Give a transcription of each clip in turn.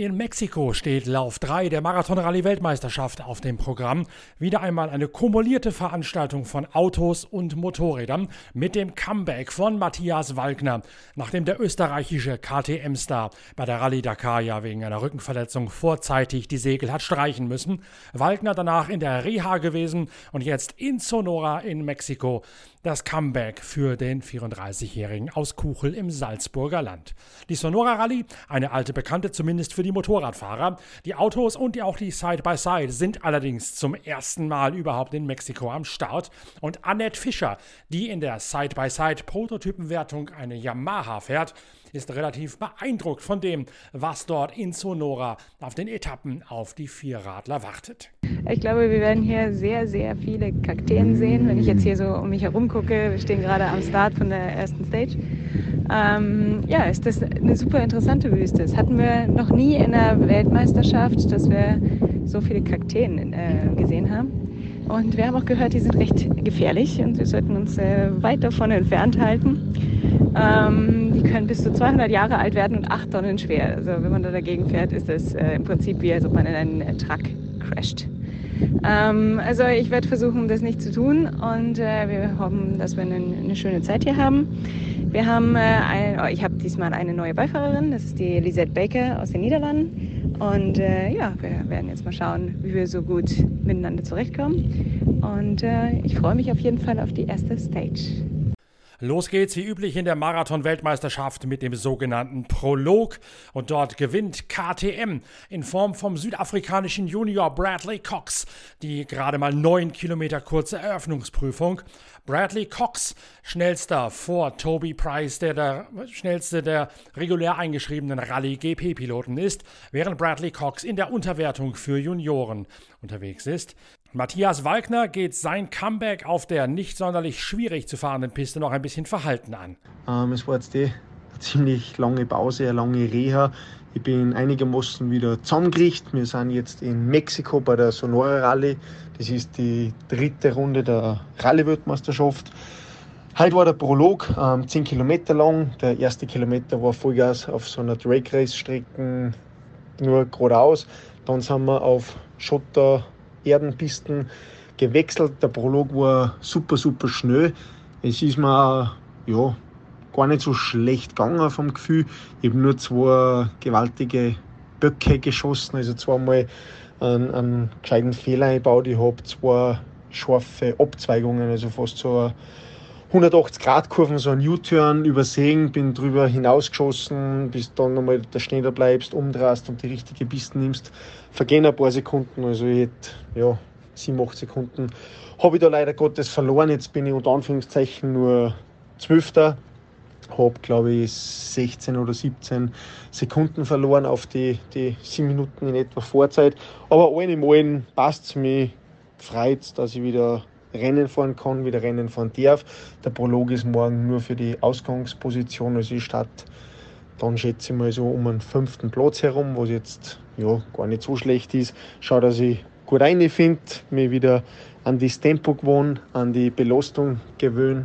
In Mexiko steht Lauf 3 der Marathon-Rallye-Weltmeisterschaft auf dem Programm. Wieder einmal eine kumulierte Veranstaltung von Autos und Motorrädern mit dem Comeback von Matthias Walkner, nachdem der österreichische KTM-Star bei der Rallye Dakar ja wegen einer Rückenverletzung vorzeitig die Segel hat streichen müssen. Walkner danach in der Reha gewesen und jetzt in Sonora in Mexiko das Comeback für den 34-Jährigen aus Kuchel im Salzburger Land. Die Sonora Rallye, eine alte Bekannte zumindest für die Motorradfahrer. Die Autos und auch die Side-by-Side -Side sind allerdings zum ersten Mal überhaupt in Mexiko am Start. Und Annette Fischer, die in der Side-by-Side-Prototypenwertung eine Yamaha fährt, ist relativ beeindruckt von dem, was dort in Sonora auf den Etappen auf die Vierradler wartet. Ich glaube, wir werden hier sehr, sehr viele Kakteen sehen. Wenn ich jetzt hier so um mich herum gucke, wir stehen gerade am Start von der ersten Stage. Ähm, ja, ist das eine super interessante Wüste. Das hatten wir noch nie in der Weltmeisterschaft, dass wir so viele Kakteen äh, gesehen haben. Und wir haben auch gehört, die sind recht gefährlich und wir sollten uns äh, weit davon entfernt halten. Ähm, die können bis zu 200 Jahre alt werden und 8 Tonnen schwer. Also wenn man da dagegen fährt, ist das äh, im Prinzip wie, als ob man in einen äh, Truck crasht. Ähm, also ich werde versuchen, das nicht zu tun und äh, wir hoffen, dass wir eine, eine, schöne Zeit hier haben. Wir haben, äh, ein, oh, ich habe diesmal eine neue Beifahrerin, das ist die Lisette Baker aus den Niederlanden. Und äh, ja, wir werden jetzt mal schauen, wie wir so gut miteinander zurechtkommen. Und äh, ich freue mich auf jeden Fall auf die erste Stage. Los geht's wie üblich in der Marathon-Weltmeisterschaft mit dem sogenannten Prolog. Und dort gewinnt KTM in Form vom südafrikanischen Junior Bradley Cox die gerade mal neun Kilometer kurze Eröffnungsprüfung. Bradley Cox, schnellster vor Toby Price, der der schnellste der regulär eingeschriebenen Rallye-GP-Piloten ist, während Bradley Cox in der Unterwertung für Junioren unterwegs ist. Matthias Walkner geht sein Comeback auf der nicht sonderlich schwierig zu fahrenden Piste noch ein bisschen verhalten an. Ähm, es war jetzt die ziemlich lange Pause, eine lange Reha. Ich bin einigermaßen wieder zusammengerichtet. Wir sind jetzt in Mexiko bei der Sonora Rallye. Das ist die dritte Runde der Rallye-Weltmeisterschaft. Heute war der Prolog, ähm, 10 Kilometer lang. Der erste Kilometer war Vollgas auf so einer Drake Race-Strecke, nur geradeaus. Dann sind wir auf Schotter Erdenpisten gewechselt. Der Prolog war super, super schnell. Es ist mir ja, gar nicht so schlecht gegangen vom Gefühl. Ich habe nur zwei gewaltige Böcke geschossen, also zweimal einen, einen gescheiten Fehler eingebaut. Ich habe zwei scharfe Abzweigungen, also fast so 180-Grad-Kurven, so ein U-Turn übersehen, bin drüber hinausgeschossen, bis dann nochmal der Schnee da bleibst, umdrehst und die richtige Piste nimmst. Vergehen ein paar Sekunden, also ich hätte, ja, 7, 8 Sekunden habe ich da leider Gottes verloren. Jetzt bin ich unter Anführungszeichen nur Zwölfter. Habe, glaube ich, 16 oder 17 Sekunden verloren auf die, die 7 Minuten in etwa Vorzeit. Aber allen im Allen passt es mir. Freut dass ich wieder Rennen fahren kann, wieder Rennen fahren darf. Der Prolog ist morgen nur für die Ausgangsposition. Also ich starte dann schätze ich mal so um den fünften Platz herum, was jetzt ja, gar nicht so schlecht ist. Schau, dass ich gut reinfinde, mich wieder an das Tempo gewöhne, an die Belastung gewöhne,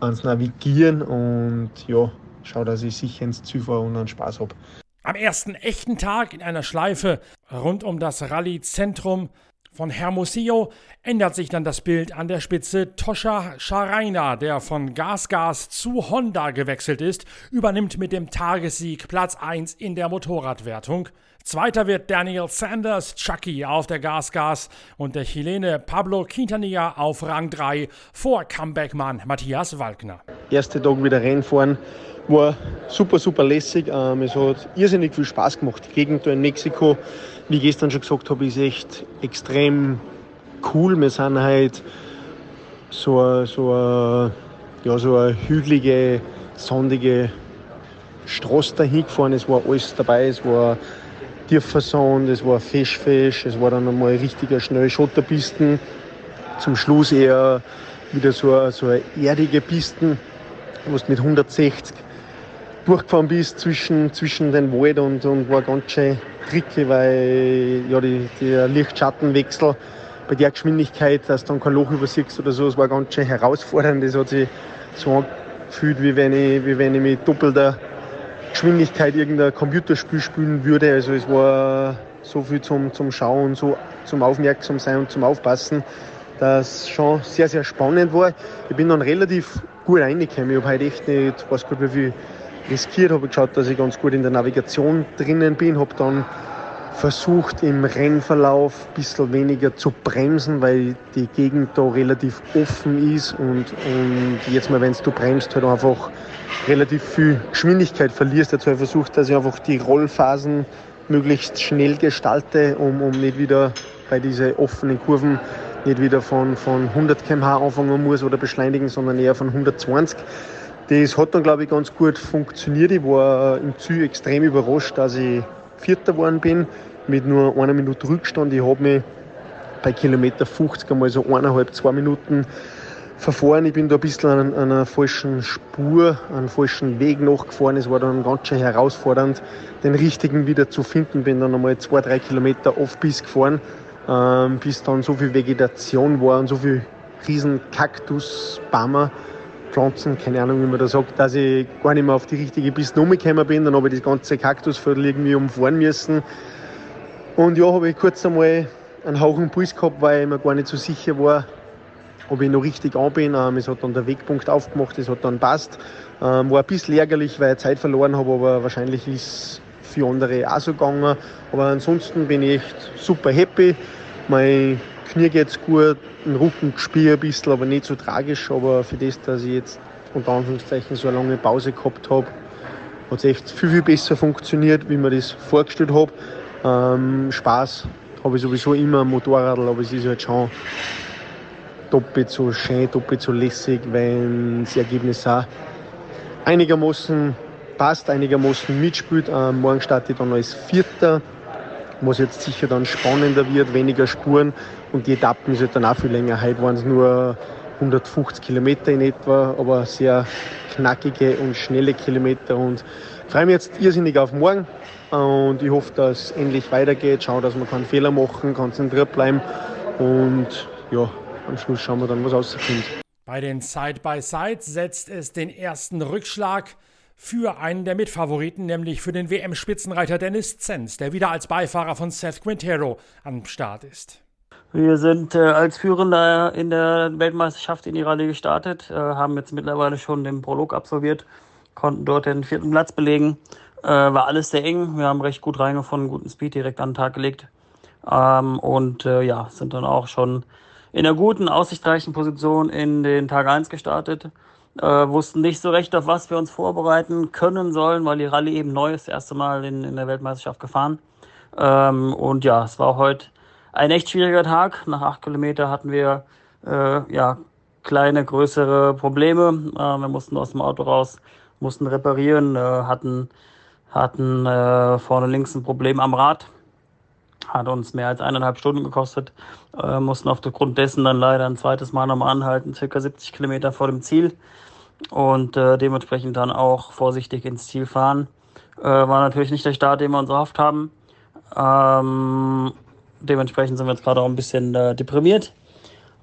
ans Navigieren und ja, schau, dass ich sicher ins Ziel fahre und einen Spaß habe. Am ersten echten Tag in einer Schleife rund um das Rallye-Zentrum von Hermosillo ändert sich dann das Bild an der Spitze. Toscha Scharaina, der von GasGas zu Honda gewechselt ist, übernimmt mit dem Tagessieg Platz 1 in der Motorradwertung. Zweiter wird Daniel Sanders Chucky auf der GasGas und der Chilene Pablo Quintanilla auf Rang 3 vor Comebackmann Matthias Walkner. Erste Tag wieder Rennfahren war super, super lässig. Ähm, es hat irrsinnig viel Spaß gemacht. Die Gegend in Mexiko, wie ich gestern schon gesagt habe, ist echt extrem cool. Wir sind halt so, so, eine, ja, so hügelige, sandige Straße dahin gefahren. Es war alles dabei. Es war tiefer Sand, es war Fischfisch, es war dann einmal richtiger schnell Schotterpisten. Zum Schluss eher wieder so, so eine erdige Pisten, du mit 160 durchgefahren bist zwischen, zwischen den Wald und, und war ganz schön tricky, weil ja, die, der Lichtschattenwechsel bei der Geschwindigkeit, dass du dann kein Loch übersiehst oder so, es war ganz schön herausfordernd. Das hat sich so angefühlt, wie wenn ich, wie wenn ich mit doppelter Geschwindigkeit irgendein Computerspiel spielen würde. Also es war so viel zum, zum Schauen, so zum Aufmerksam sein und zum Aufpassen, dass schon sehr, sehr spannend war. Ich bin dann relativ gut reingekommen. Ich habe heute echt nicht, weiß gut, wie viel riskiert, habe geschaut, dass ich ganz gut in der Navigation drinnen bin, habe dann versucht im Rennverlauf ein bisschen weniger zu bremsen, weil die Gegend da relativ offen ist und, und jetzt mal, wenn du bremst, halt einfach relativ viel Geschwindigkeit verlierst. Dazu habe ich versucht, dass ich einfach die Rollphasen möglichst schnell gestalte, um, um nicht wieder bei diesen offenen Kurven nicht wieder von, von 100 km/h anfangen muss oder beschleunigen, sondern eher von 120. Das hat dann, glaube ich, ganz gut funktioniert. Ich war im Ziel extrem überrascht, dass ich Vierter geworden bin, mit nur einer Minute Rückstand. Ich habe mich bei Kilometer 50 einmal so eineinhalb, zwei Minuten verfahren. Ich bin da ein bisschen an, einer falschen Spur, einen falschen Weg nachgefahren. Es war dann ganz schön herausfordernd, den richtigen wieder zu finden. Bin dann einmal zwei, drei Kilometer off bis gefahren, ähm, bis dann so viel Vegetation war und so viel riesen Kaktusbäume Pflanzen, keine Ahnung, wie man da sagt, dass ich gar nicht mehr auf die richtige Piste umgekommen bin. Dann habe ich das ganze Kaktusviertel irgendwie umfahren müssen. Und ja, habe ich kurz einmal einen hauchen Puls gehabt, weil ich mir gar nicht so sicher war, ob ich noch richtig an bin. Ähm, es hat dann der Wegpunkt aufgemacht, es hat dann passt. Ähm, war ein bisschen ärgerlich, weil ich Zeit verloren habe, aber wahrscheinlich ist für andere auch so gegangen. Aber ansonsten bin ich echt super happy. Mein Knie geht's gut, den Rücken gespielt ein bisschen, aber nicht so tragisch. Aber für das, dass ich jetzt unter Anführungszeichen so eine lange Pause gehabt habe, hat es echt viel, viel besser funktioniert, wie mir das vorgestellt habe. Ähm, Spaß habe ich sowieso immer am Motorrad, aber es ist halt schon doppelt so schön, doppelt so lässig, wenn das Ergebnis auch einigermaßen passt, einigermaßen mitspielt. Ähm, morgen ich dann als Vierter was jetzt sicher dann spannender wird, weniger Spuren und die Etappen ist halt dann auch viel länger. Heute waren es nur 150 Kilometer in etwa, aber sehr knackige und schnelle Kilometer und ich freue mich jetzt irrsinnig auf morgen und ich hoffe, dass es endlich weitergeht. Schau, dass man keinen Fehler machen, konzentriert bleiben und ja, am Schluss schauen wir dann, was rauskommt. Bei den Side-by-Side setzt es den ersten Rückschlag für einen der Mitfavoriten, nämlich für den WM-Spitzenreiter Dennis Zenz, der wieder als Beifahrer von Seth Quintero am Start ist. Wir sind äh, als Führender in der Weltmeisterschaft in die Rallye gestartet, äh, haben jetzt mittlerweile schon den Prolog absolviert, konnten dort den vierten Platz belegen. Äh, war alles sehr eng. Wir haben recht gut reingefunden, guten Speed direkt an den Tag gelegt. Ähm, und äh, ja, sind dann auch schon in einer guten, aussichtsreichen Position in den Tag 1 gestartet äh, wussten nicht so recht, auf was wir uns vorbereiten können sollen, weil die Rallye eben neu ist, das erste Mal in, in der Weltmeisterschaft gefahren. Ähm, und ja, es war heute ein echt schwieriger Tag. Nach acht Kilometer hatten wir äh, ja kleine, größere Probleme. Äh, wir mussten aus dem Auto raus, mussten reparieren, äh, hatten, hatten äh, vorne links ein Problem am Rad. Hat uns mehr als eineinhalb Stunden gekostet. Äh, mussten aufgrund dessen dann leider ein zweites Mal nochmal anhalten, circa 70 Kilometer vor dem Ziel und äh, dementsprechend dann auch vorsichtig ins Ziel fahren. Äh, war natürlich nicht der Start, den wir uns erhofft haben. Ähm, dementsprechend sind wir jetzt gerade auch ein bisschen äh, deprimiert.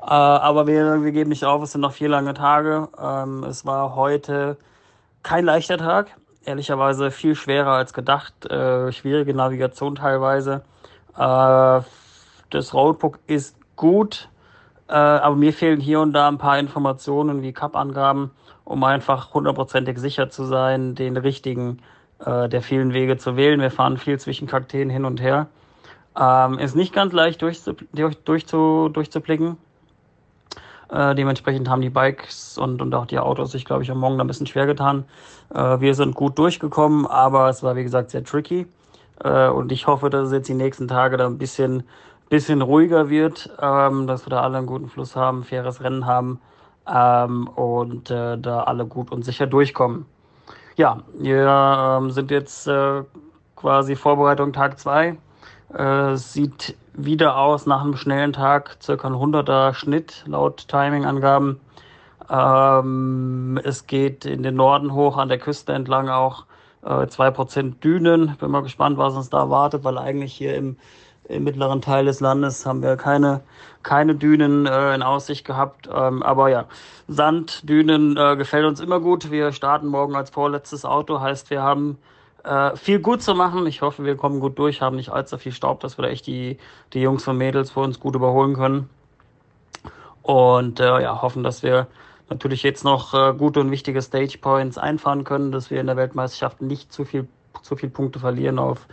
Äh, aber wir, wir geben nicht auf, es sind noch vier lange Tage. Ähm, es war heute kein leichter Tag, ehrlicherweise viel schwerer als gedacht. Äh, schwierige Navigation teilweise. Äh, das Roadbook ist gut, äh, aber mir fehlen hier und da ein paar Informationen wie Cup-Angaben um einfach hundertprozentig sicher zu sein, den richtigen äh, der vielen Wege zu wählen. Wir fahren viel zwischen Kakteen hin und her. Ähm, ist nicht ganz leicht durchzu, durch, durchzu, durchzublicken. Äh, dementsprechend haben die Bikes und, und auch die Autos sich, glaube ich, am Morgen ein bisschen schwer getan. Äh, wir sind gut durchgekommen, aber es war, wie gesagt, sehr tricky. Äh, und ich hoffe, dass es jetzt die nächsten Tage da ein bisschen, bisschen ruhiger wird, ähm, dass wir da alle einen guten Fluss haben, faires Rennen haben ähm, und äh, da alle gut und sicher durchkommen. Ja, wir ähm, sind jetzt äh, quasi Vorbereitung Tag 2. Äh, sieht wieder aus nach einem schnellen Tag, circa ein 100er Schnitt laut Timing-Angaben. Ähm, es geht in den Norden hoch, an der Küste entlang auch äh, 2% Dünen. Bin mal gespannt, was uns da erwartet, weil eigentlich hier im im mittleren Teil des Landes haben wir keine, keine Dünen äh, in Aussicht gehabt. Ähm, aber ja, Sand, Dünen äh, gefällt uns immer gut. Wir starten morgen als vorletztes Auto, heißt wir haben äh, viel gut zu machen. Ich hoffe, wir kommen gut durch, haben nicht allzu viel Staub, dass wir da echt die, die Jungs und Mädels für uns gut überholen können. Und äh, ja, hoffen, dass wir natürlich jetzt noch äh, gute und wichtige Stage Points einfahren können, dass wir in der Weltmeisterschaft nicht zu viel, zu viel Punkte verlieren auf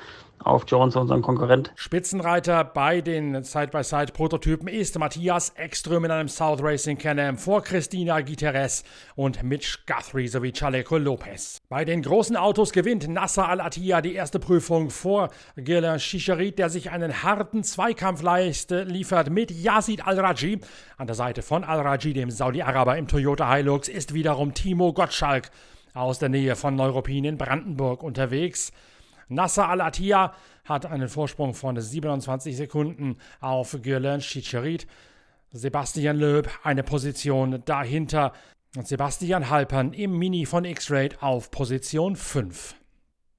auf Jones, unseren Konkurrent. Spitzenreiter bei den Side-by-Side-Prototypen ist Matthias Ekström in einem South Racing Can-Am vor Christina Guterres und Mitch Guthrie sowie Chaleco Lopez. Bei den großen Autos gewinnt Nasser Al-Attiyah die erste Prüfung vor Gilles Chicherit, der sich einen harten Zweikampf leiste, liefert mit Yazid Al-Raji. An der Seite von Al-Raji, dem Saudi-Araber im Toyota Hilux, ist wiederum Timo Gottschalk aus der Nähe von Neuruppin in Brandenburg unterwegs. Nasser Al-Attiyah hat einen Vorsprung von 27 Sekunden auf Gülen Chicherit. Sebastian Löb eine Position dahinter. Und Sebastian Halpern im Mini von X-Raid auf Position 5.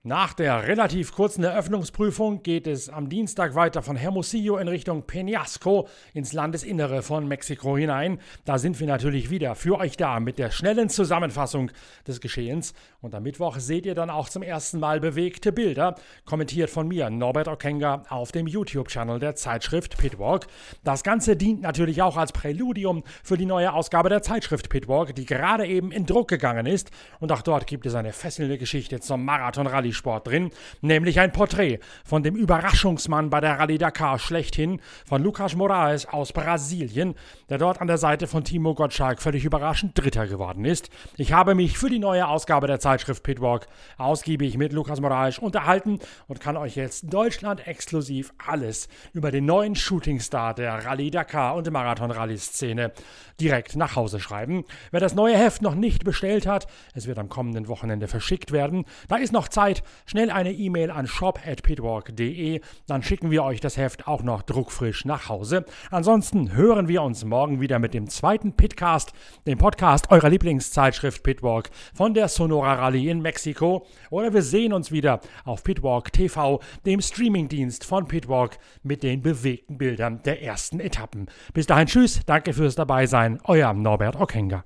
Nach der relativ kurzen Eröffnungsprüfung geht es am Dienstag weiter von Hermosillo in Richtung Peñasco ins Landesinnere von Mexiko hinein. Da sind wir natürlich wieder für euch da mit der schnellen Zusammenfassung des Geschehens. Und am Mittwoch seht ihr dann auch zum ersten Mal bewegte Bilder, kommentiert von mir, Norbert Okenga, auf dem YouTube-Channel der Zeitschrift Pitwalk. Das Ganze dient natürlich auch als Präludium für die neue Ausgabe der Zeitschrift Pitwalk, die gerade eben in Druck gegangen ist. Und auch dort gibt es eine fesselnde Geschichte zum Marathon-Rallye Rallye-Sport drin, nämlich ein Porträt von dem Überraschungsmann bei der Rallye Dakar schlechthin, von Lucas Moraes aus Brasilien, der dort an der Seite von Timo Gottschalk völlig überraschend Dritter geworden ist. Ich habe mich für die neue Ausgabe der Zeitschrift Pitwalk ausgiebig mit Lucas Moraes unterhalten und kann euch jetzt Deutschland exklusiv alles über den neuen Shootingstar der Rallye Dakar und Marathon-Rallye-Szene direkt nach Hause schreiben. Wer das neue Heft noch nicht bestellt hat, es wird am kommenden Wochenende verschickt werden. Da ist noch Zeit, schnell eine E-Mail an shop@pitwalk.de, dann schicken wir euch das Heft auch noch druckfrisch nach Hause. Ansonsten hören wir uns morgen wieder mit dem zweiten Pitcast, dem Podcast eurer Lieblingszeitschrift Pitwalk von der Sonora Rallye in Mexiko oder wir sehen uns wieder auf Pitwalk TV, dem Streamingdienst von Pitwalk mit den bewegten Bildern der ersten Etappen. Bis dahin tschüss, danke fürs dabei sein, euer Norbert Okenga.